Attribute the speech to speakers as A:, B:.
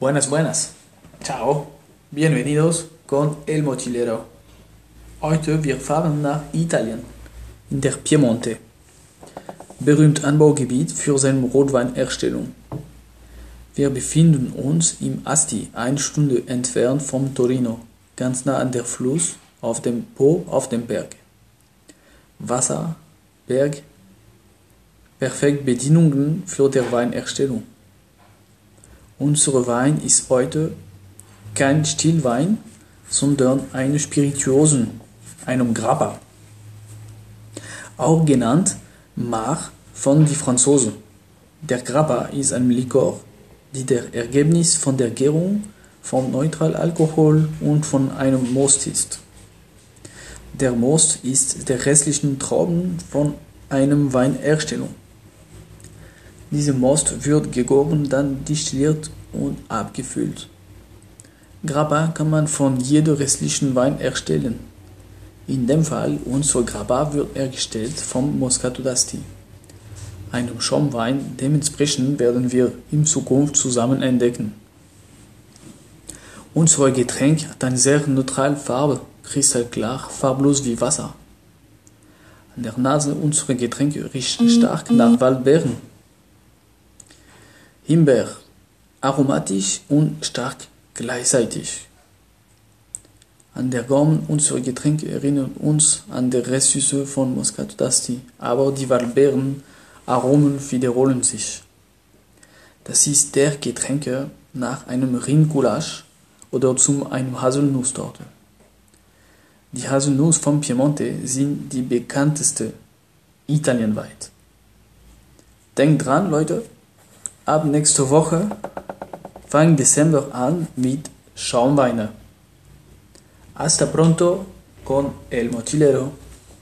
A: Buenas, buenas. Ciao. Bienvenidos con El Mochilero. Heute wir fahren nach Italien, in der Piemonte. Berühmt Anbaugebiet für seine Rotweinerstellung. Wir befinden uns im Asti, eine Stunde entfernt vom Torino, ganz nah an der Fluss, auf dem Po, auf dem Berg. Wasser, Berg, perfekt Bedingungen für die Weinerstellung. Unser Wein ist heute kein Stillwein, sondern eine Spirituosen, einem Grappa. Auch genannt Mar von die Franzosen. Der Grappa ist ein Likör, die der Ergebnis von der Gärung von Neutralalkohol und von einem Most ist. Der Most ist der restlichen Trauben von einem Weinerstellung. Dieser Most wird gegoren, dann destilliert und abgefüllt. Grappa kann man von jeder restlichen Wein erstellen. In dem Fall unser Grappa wird hergestellt vom Moscato d'Asti, einem Schaumwein. Dementsprechend werden wir in Zukunft zusammen entdecken. Unser Getränk hat eine sehr neutrale Farbe, kristallklar, farblos wie Wasser. An der Nase unserer Getränke riecht stark nach Waldbeeren. Himbeer, aromatisch und stark gleichzeitig. An der Gaumen unserer Getränke erinnern uns an die Restsüße von Moscato d'Asti, aber die Waldbeeren Aromen wiederholen sich. Das ist der Getränke nach einem Rindgulasch oder zu einem Haselnusstorte. Die Haselnuss vom Piemonte sind die bekannteste italienweit. Denkt dran, Leute, ab nächster Woche fang Dezember an mit Schaumweine. Hasta pronto con el mochilero.